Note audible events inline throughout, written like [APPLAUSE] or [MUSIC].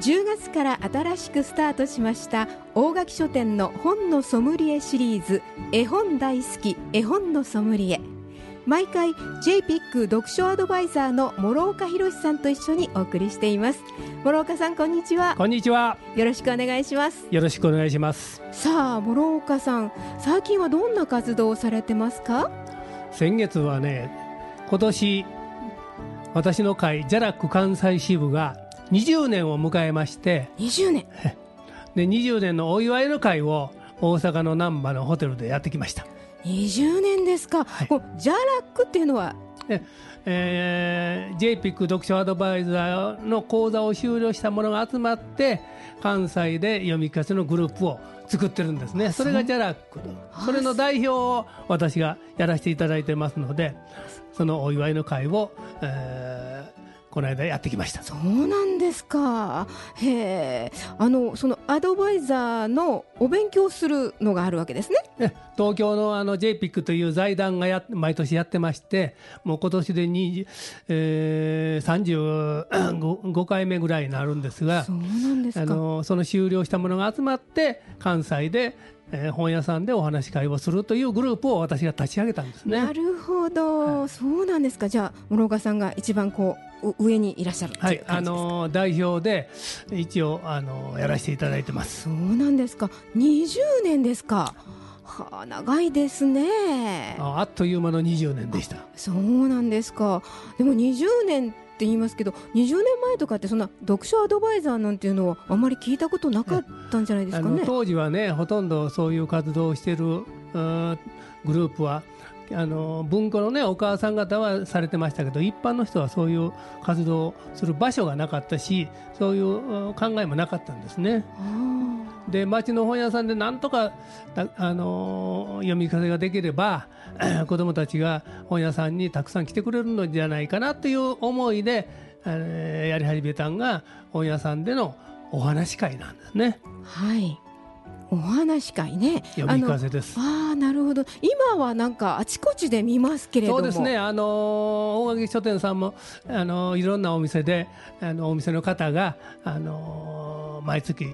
10月から新しくスタートしました大垣書店の本のソムリエシリーズ絵本大好き絵本のソムリエ。毎回 JPIC 読書アドバイザーの諸岡博さんと一緒にお送りしています。諸岡さんこんにちは。こんにちは。よろしくお願いします。よろしくお願いします。さあ諸岡さん最近はどんな活動をされてますか？先月はね今年私の会ジャラック関西支部が20年を迎えまして20年。[LAUGHS] で20年のお祝いの会を大阪の難波のホテルでやってきました。20年ですか、はい。ジャラックっていうのは？でえー、JPIC 読書アドバイザーの講座を修了した者が集まって関西で読み聞かせのグループを作ってるんですね。それがジャラックあそれの代表を私がやらせていただいてますのでそのお祝いの会を、えーこの間やってきました。そうなんですか。へえ。あのそのアドバイザーのお勉強するのがあるわけですね。ね東京のあの JPIC という財団がや毎年やってましてもう今年で20、えー、35回目ぐらいになるんですがそうなんですあかのその修了した者が集まって関西で、えー本屋さんでお話し会をするというグループを私が立ち上げたんですね。なるほど、そうなんですか。じゃあ諸岡さんが一番こうう上にいらっしゃるはい、あの代表で一応あのやらせていただいてます。そうなんですか。20年ですか。はあ長いですね。ああっという間の20年でした。そうなんですか。でも20年って言いますけど20年前とかってそんな読書アドバイザーなんていうのはあまり聞いたことなかったんじゃないですかね。当時はねほとんどそういう活動をしているグループはあの文庫のねお母さん方はされてましたけど一般の人はそういう活動をする場所がなかったしそういううん考えもなかったんですね。あで町の本屋さんでなんとかたあの読み聞かせができれば [CLEARS THROAT] 子どもたちが本屋さんにたくさん来てくれるのじゃないかなという思いで、えーやり始めたんが本屋さんでのお話し会なんですね。ーはいお話し会ね読み聞かせです。ああなるほど今はなんかあちこちで見ますけれどもそうですね、あの大垣書店さんもあのいろんなお店であのお店の方があの毎月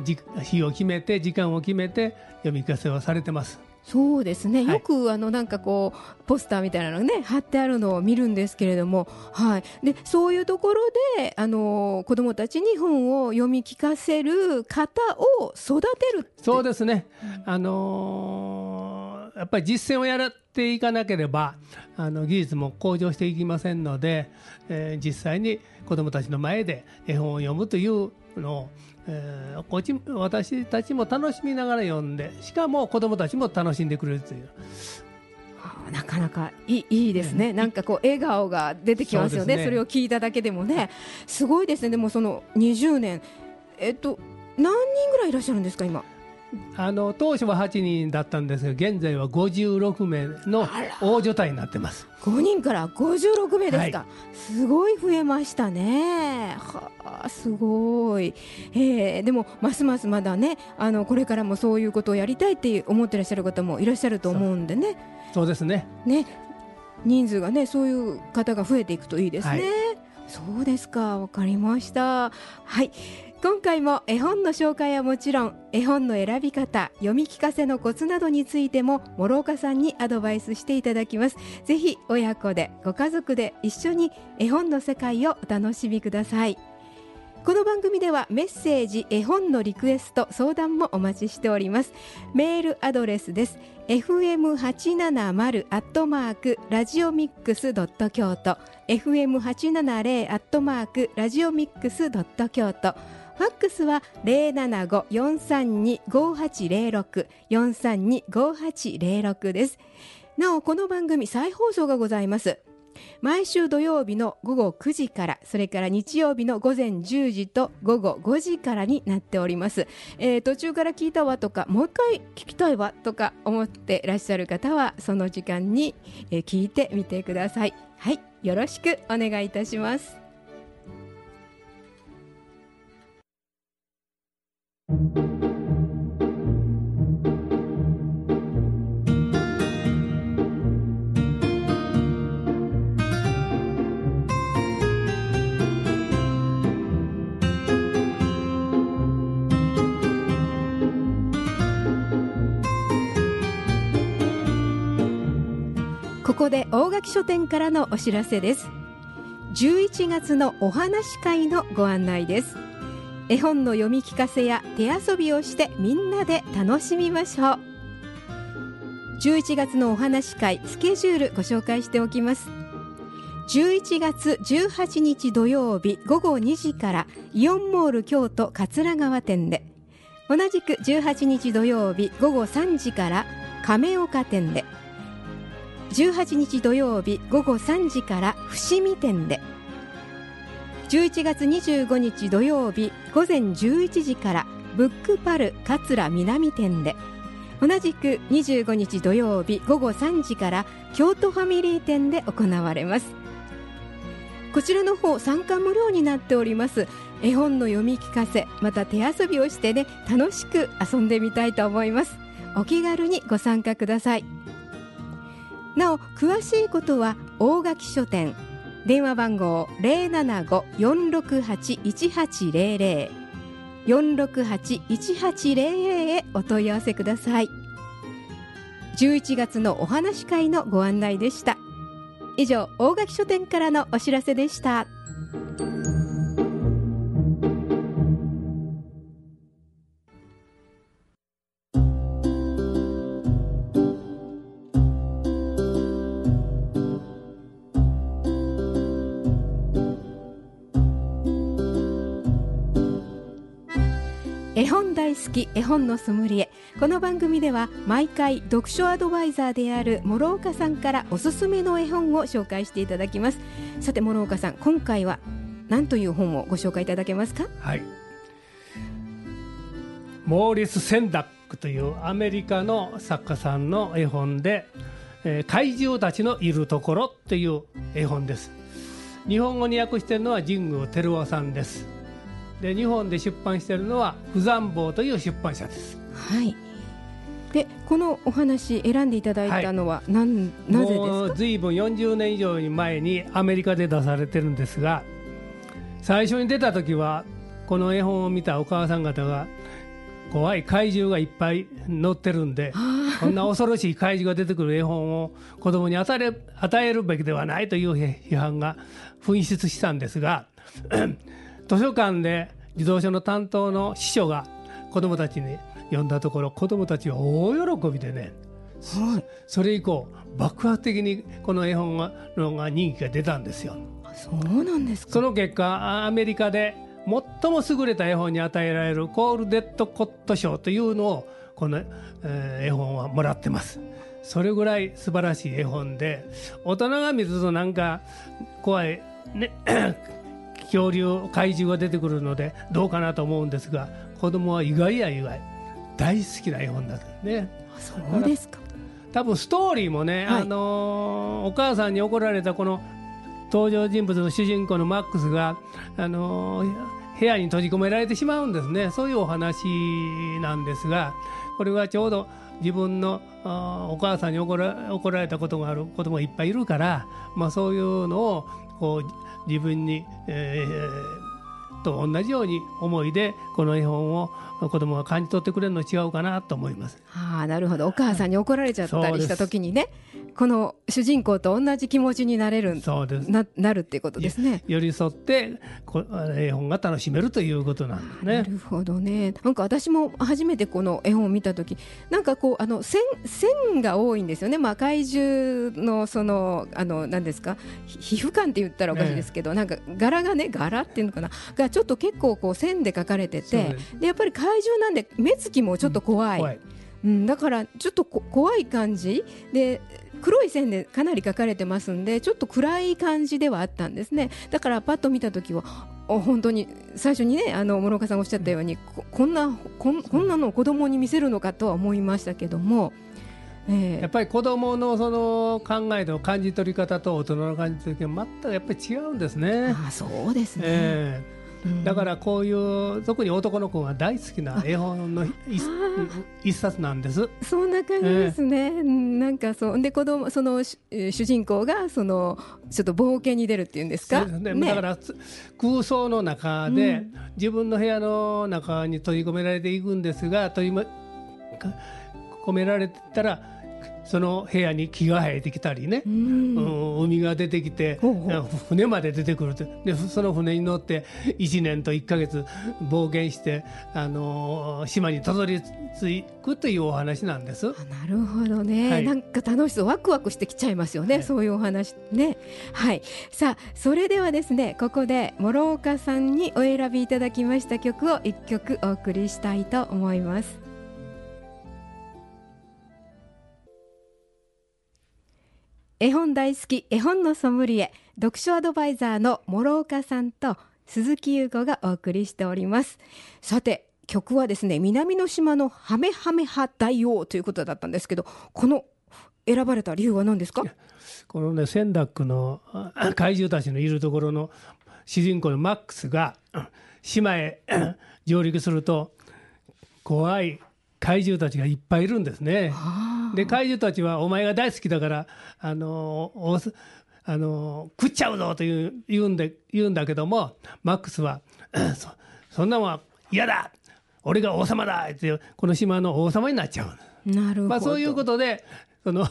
じ日を決めて時間を決めて読み聞かせをされてます。そうですね、はい。よくあのなんかこうポスターみたいなのね貼ってあるのを見るんですけれども、はい、でそういうところであの子どもたちに本を読み聞かせる方を育てるそうですね、あのーやっぱり実践をやっていかなければあの技術も向上していきませんので、えー実際に子どもたちの前で絵本を読むというのを、えーこっち私たちも楽しみながら読んでしかも子どもたちも楽しんでくれるという。あなかなかいいいいですね、なんかこう笑顔が出てきますよね。そね。それを聞いただけでもね。すごいですね。でもその20年。えっと何人ぐらいいらっしゃるんですか今？あの当初は8人だったんですが現在は56名の大所帯になってます。5人から56名ですか、はすごい増えましたね。はあすごい、えーでもますますまだねあのこれからもそういうことをやりたいって思ってらっしゃる方もいらっしゃると思うんでね。そうですね。ね。人数がねそういう方が増えていくといいですね、はい。そうですか。わかりました。はい今回も絵本の紹介はもちろん絵本の選び方読み聞かせのコツなどについても諸岡さんにアドバイスしていただきます。ぜひ親子でご家族で一緒に絵本の世界をお楽しみください。この番組ではメッセージ絵本のリクエスト相談もお待ちしております。メールアドレスです。fm870 アットマークラジオミックスドット京都。fm870 アットマークラジオミックスドット京都。ファックスは075-432-5806 432-5806です。なおこの番組再放送がございます。毎週土曜日の午後9時からそれから日曜日の午前10時と午後5時からになっております、えー、途中から聞いたわとかもう一回聞きたいわとか思っていらっしゃる方はその時間に、えー、聞いてみてください。はいよろしくお願いいたします。ここで大垣書店からのお知らせです。11月のお話会のご案内です。絵本の読み聞かせや手遊びをしてみんなで楽しみましょう。11月のお話会スケジュールご紹介しておきます。11月18日土曜日午後2時からイオンモール京都桂川店で同じく18日土曜日午後3時から亀岡店で。18日土曜日午後3時から伏見店で。11月25日土曜日午前11時からブックパル桂南店で。同じく25日土曜日午後3時から京都ファミリー店で行われます。こちらの方参加無料になっております。絵本の読み聞かせまた手遊びをしてね楽しく遊んでみたいと思います。お気軽にご参加ください。なお詳しいことは大垣書店。電話番号075-468-1800 468-1800へお問い合わせください。11月のお話会のご案内でした。以上大垣書店からのお知らせでした。絵本大好き絵本のソムリエ。この番組では毎回読書アドバイザーである諸岡さんからおすすめの絵本を紹介していただきます。さて諸岡さん今回は何という本をご紹介いただけますか？はい。モーリス・センダックというアメリカの作家さんの絵本で、えー、怪獣たちのいるところという絵本です。日本語に訳しているのは神宮照夫さんです。で日本で出版しているのは「不残坊」という出版社です。はい。でこのお話選んでいただいたのは何、はい、なぜですか？ずいぶん40年以上前にアメリカで出されてるんですが最初に出た時はこの絵本を見たお母さん方が怖い怪獣がいっぱい載ってるんでこんな恐ろしい怪獣が出てくる絵本を子供に与え与えるべきではないという批判が噴出したんですが図書館で自動車の担当の司書が子どもたちに呼んだところ子どもたちは大喜びでね、はい、それ以降爆発的にこの絵本がのが人気が出たんですよ。そうなんですその結果アメリカで最も優れた絵本に与えられるコールデッドコット賞というのをこの、えー、絵本はもらってます。それぐらい素晴らしい絵本で大人が見るとなんか怖いね恐竜怪獣が出てくるのでどうかなと思うんですが子供は意外や意外。大好きな絵本だったね。そうですか。多分ストーリーもね、はい、あのー、お母さんに怒られたこの登場人物の主人公のマックスが、あのー、部屋に閉じ込められてしまうんですね。そういうお話なんですがこれはちょうど自分のお母さんに怒ら怒られたことがある子供がいっぱいいるから、まあ、そういうのをこう自分に、えー、と同じように思いでこの絵本を子供が感じ取ってくれるの違うかなと思います。はあ、なるほど。お母さんに怒られちゃったりした時にねこの主人公と同じ気持ちになれるそうです。ななるっていうことですね。寄り添ってこ絵本が楽しめるということなんですね。なるほどね。なんか私も初めてこの絵本を見た時なんかこうあの線線が多いんですよね、まあ、怪獣のそのあの何ですか皮膚感って言ったらおかしいですけど、ね、なんか柄がね柄っていうのかな？がちょっと結構こう線で描かれててでやっぱり怪獣なんで目つきもちょっと怖い、うん、怖い。うん、だからちょっと怖い感じ。で黒い線でかなり書かれてますんでちょっと暗い感じではあったんですねだからパッと見た時は本当に最初にねあの諸岡さんおっしゃったようにここんなこんこんなのを子供に見せるのかとは思いましたけども。えー、やっぱり子供のその考えの感じ取り方と大人の感じ取り方全くやっぱり違うんですね。あそうですね、えーだからこういう特に男の子が大好きな絵本の一冊なんです。そんな感じですね。えー、なんかそう。で子供その主人公がそのちょっと冒険に出るっていうんですか？ね、だから空想の中で、うん、自分の部屋の中に閉じ込められていくんですが閉じ込められたらその部屋に木が生えてきたりね、うん、海が出てきて船まで出てくるでその船に乗って1年と1か月冒険してあの島にたどり着くというお話なんです。なるほどね、はい、なんか楽しそうワクワクしてきちゃいますよね、はい、そういうお話ね。はい。さあそれではですねここで諸岡さんにお選びいただきました曲を1曲お送りしたいと思います。絵本大好き絵本のソムリエ読書アドバイザーの諸岡さんと鈴木優子がお送りしております。さて曲はですね南の島のハメハメハ大王ということだったんですけどこの選ばれた理由は何ですか？このねセンダックの怪獣たちのいるところの主人公のマックスが島へ上陸すると怖い怪獣たちがいっぱいいるんですね。で怪獣たちはお前が大好きだからあのあの食っちゃうぞという言うんで言うんだけどもマックスは [CLEARS THROAT] そそんなもんは嫌だ俺が王様だってこの島の王様になっちゃう。なるほど。まあそういうことでその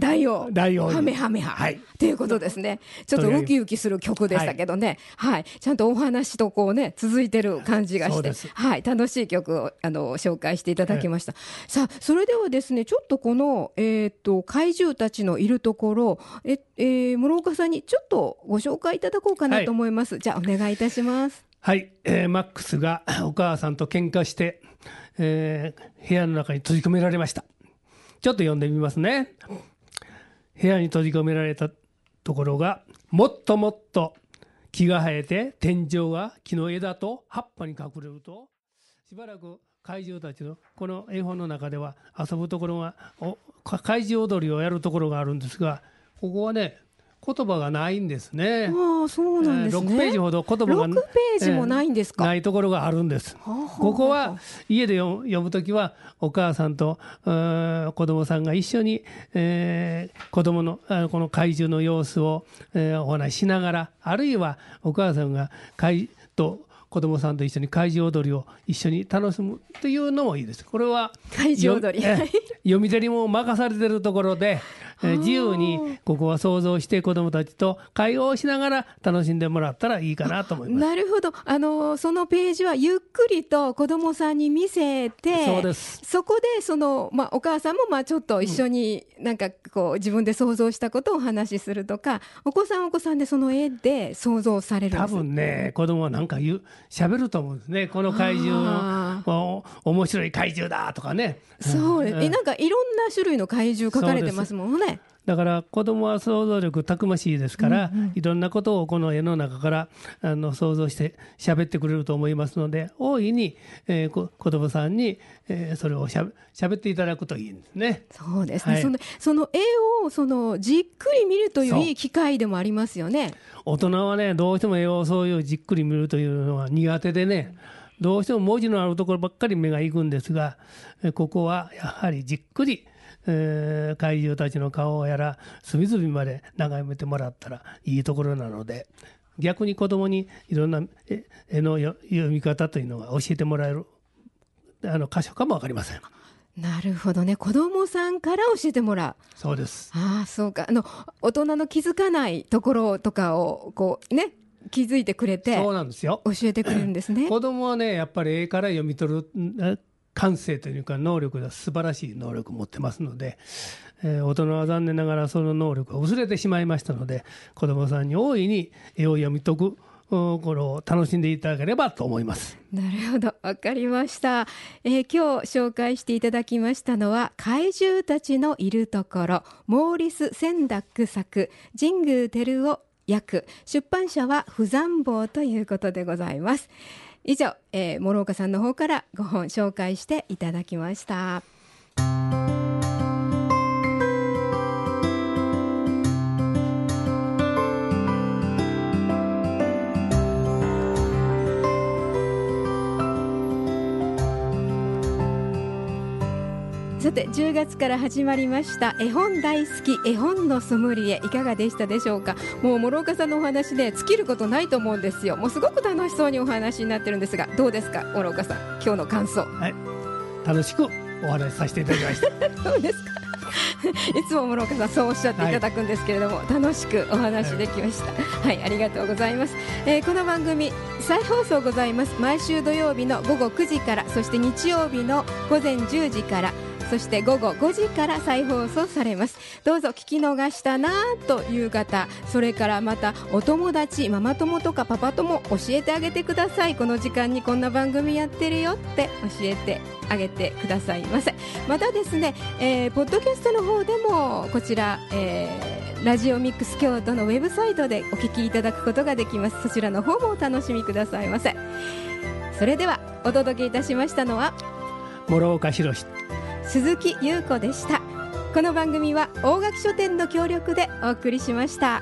大王。大王ハメハメハ、はい、っていうことですね。ちょっとウキウキする曲でしたけどね、はい、はい、ちゃんとお話とこうね続いてる感じがしてはい。楽しい曲をあの紹介していただきました、はい、さあそれではですねちょっとこの、えーと、怪獣たちのいるところえ、えー、諸岡さんにちょっとご紹介いただこうかなと思います、じゃあお願いいたします。はい、えー、マックスがお母さんと喧嘩して、えー、部屋の中に閉じ込められました。ちょっと読んでみますね。部屋に閉じ込められたところがもっともっと木が生えて天井が木の枝と葉っぱに隠れると。しばらく怪獣たちのこの絵本の中では遊ぶところが怪獣踊りをやるところがあるんですがここはね言葉がないんですね。ああ、そうなんですね。6ページほど言葉が6ページもないんですか、えー、ないところがあるんです。ここは家で読むときはお母さんと子供さんが一緒に、えー、子供のこの怪獣の様子を、えー、お話ししながらあるいはお母さんが怪と子供さんと一緒に怪獣踊りを一緒に楽しむというのもいいです。これは怪獣踊り。読み手にも任されているところで、[LAUGHS] え自由にここは想像して子どもたちと会話をしながら楽しんでもらったらいいかなと思います。なるほど。あのそのページはゆっくりと子どもさんに見せてそうですそこでその、まあ、お母さんもまあちょっと一緒になんかこう自分で想像したことをお話しするとかお子さんお子さんでその絵で想像される多分ね子供はなんか言う喋ると思うんですね。この怪獣面白い怪獣だとかね。そう、うん、えなんかいろんな種類の怪獣書かれてますもんねだから子供は想像力たくましいですから、うんうん、いろんなことをこの絵の中からあの想像して喋ってくれると思いますので大いに、えー、子供さんに、えー、それをしゃべっていただくといいんですね。そうですね、はい、そのその絵をそのじっくり見るといういい機会でもありますよね。大人はねどうしても絵をそういうじっくり見るというのは苦手でね、どうしても文字のあるところばっかり目が行くんですがここはやはりじっくりえー、怪獣たちの顔やら隅々まで眺めてもらったらいいところなので逆に子供にいろんな絵の読み方というのが教えてもらえるあの箇所かも分かりません。なるほどね。子供さんから教えてもらう。そうです。ああそうか。あの大人の気づかないところとかをこうね気づいてくれてそうなんですよ。教えてくれるんですね。[LAUGHS] 子供はねやっぱり絵から読み取る感性というか能力が素晴らしい能力を持ってますので、えー、大人は残念ながらその能力が薄れてしまいましたので子どもさんに大いに絵を読み解くこれを楽しんでいただければと思います。なるほど。わかりました、えー、今日紹介していただきましたのは怪獣たちのいるところモーリス・センダック作神宮照夫役。出版社は不残坊ということでございます。以上、えー、諸岡さんの方からご本紹介していただきました。さて10月から始まりました絵本大好き絵本のソムリエいかがでしたでしょうか？もう諸岡さんのお話で尽きることないと思うんですよ。もうすごく楽しそうにお話になってるんですがどうですか諸岡さん？今日の感想。はい。楽しくお話しさせていただきました。[LAUGHS] そうですか。いつも諸岡さんそうおっしゃっていただくんですけれども、はい、楽しくお話できました、はい、はい、ありがとうございます、えー、この番組再放送ございます。毎週土曜日の午後9時からそして日曜日の午前10時からそして午後5時から再放送されます。どうぞ聞き逃したなという方それからまたお友達ママ友とかパパ友教えてあげてください。この時間にこんな番組やってるよって教えてあげてくださいませ。またですね、えー、ポッドキャストの方でもこちら、えー、ラジオミックス京都のウェブサイトでお聞きいただくことができます。そちらの方もお楽しみくださいませ。それではお届けいたしましたのは諸岡博鈴木優子でしたこの番組は大垣書店の協力でお送りしました。